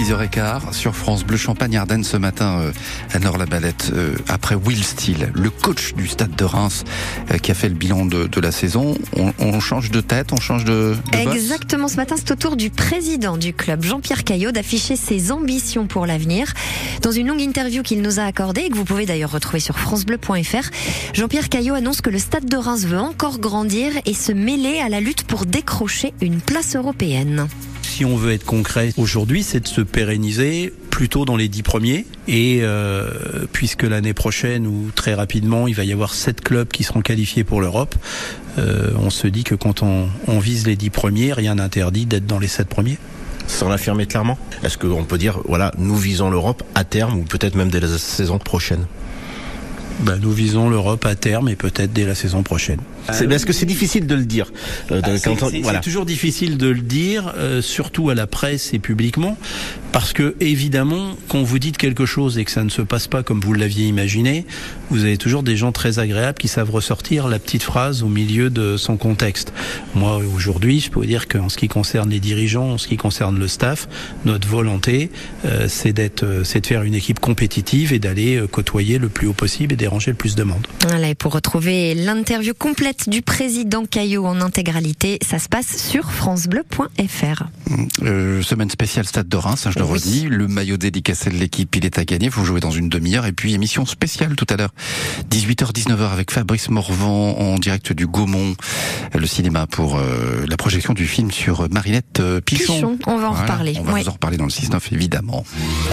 6h15 sur France Bleu Champagne Ardennes ce matin euh, à Nord-la-Balette euh, après Will Steele, le coach du stade de Reims euh, qui a fait le bilan de, la saison. On, change de tête, on change de, de Exactement, ce matin c'est au tour du président du club, Jean-Pierre Caillot, d'afficher ses ambitions pour l'avenir. Dans une longue interview qu'il nous a accordée et que vous pouvez d'ailleurs retrouver sur francebleu.fr, Jean-Pierre Caillot annonce que le stade de Reims veut encore grandir et se mêler à la lutte pour décrocher une place européenne si on veut être concret aujourd'hui, c'est de se pérenniser plutôt dans les dix premiers. Et euh, puisque l'année prochaine ou très rapidement, il va y avoir sept clubs qui seront qualifiés pour l'Europe, euh, on se dit que quand on, on vise les dix premiers, rien n'interdit d'être dans les sept premiers sans l'affirmer clairement Est-ce qu'on peut dire, voilà, nous visons l'Europe à terme ou peut-être même dès la saison prochaine? Bah, Nous visons l'Europe à terme et peut-être dès la saison prochaine. Est-ce que c'est difficile de le dire euh, ah, C'est voilà. toujours difficile de le dire, euh, surtout à la presse et publiquement, parce que évidemment, quand vous dites quelque chose et que ça ne se passe pas comme vous l'aviez imaginé, vous avez toujours des gens très agréables qui savent ressortir la petite phrase au milieu de son contexte. Moi, aujourd'hui, je peux vous dire qu'en ce qui concerne les dirigeants, en ce qui concerne le staff, notre volonté, euh, c'est d'être, euh, c'est de faire une équipe compétitive et d'aller euh, côtoyer le plus haut possible et déranger le plus de monde. Voilà, et pour retrouver l'interview complète du président Caillot en intégralité. Ça se passe sur francebleu.fr. Euh, semaine spéciale Stade de Reims, hein, je le redis. Le maillot dédicacé de l'équipe, il est à gagner. Vous jouez dans une demi-heure. Et puis émission spéciale tout à l'heure, 18h, 19h avec Fabrice Morvan en direct du Gaumont, le cinéma pour euh, la projection du film sur Marinette euh, Pichon. On va en reparler. On va vous en reparler dans le 6-9 évidemment.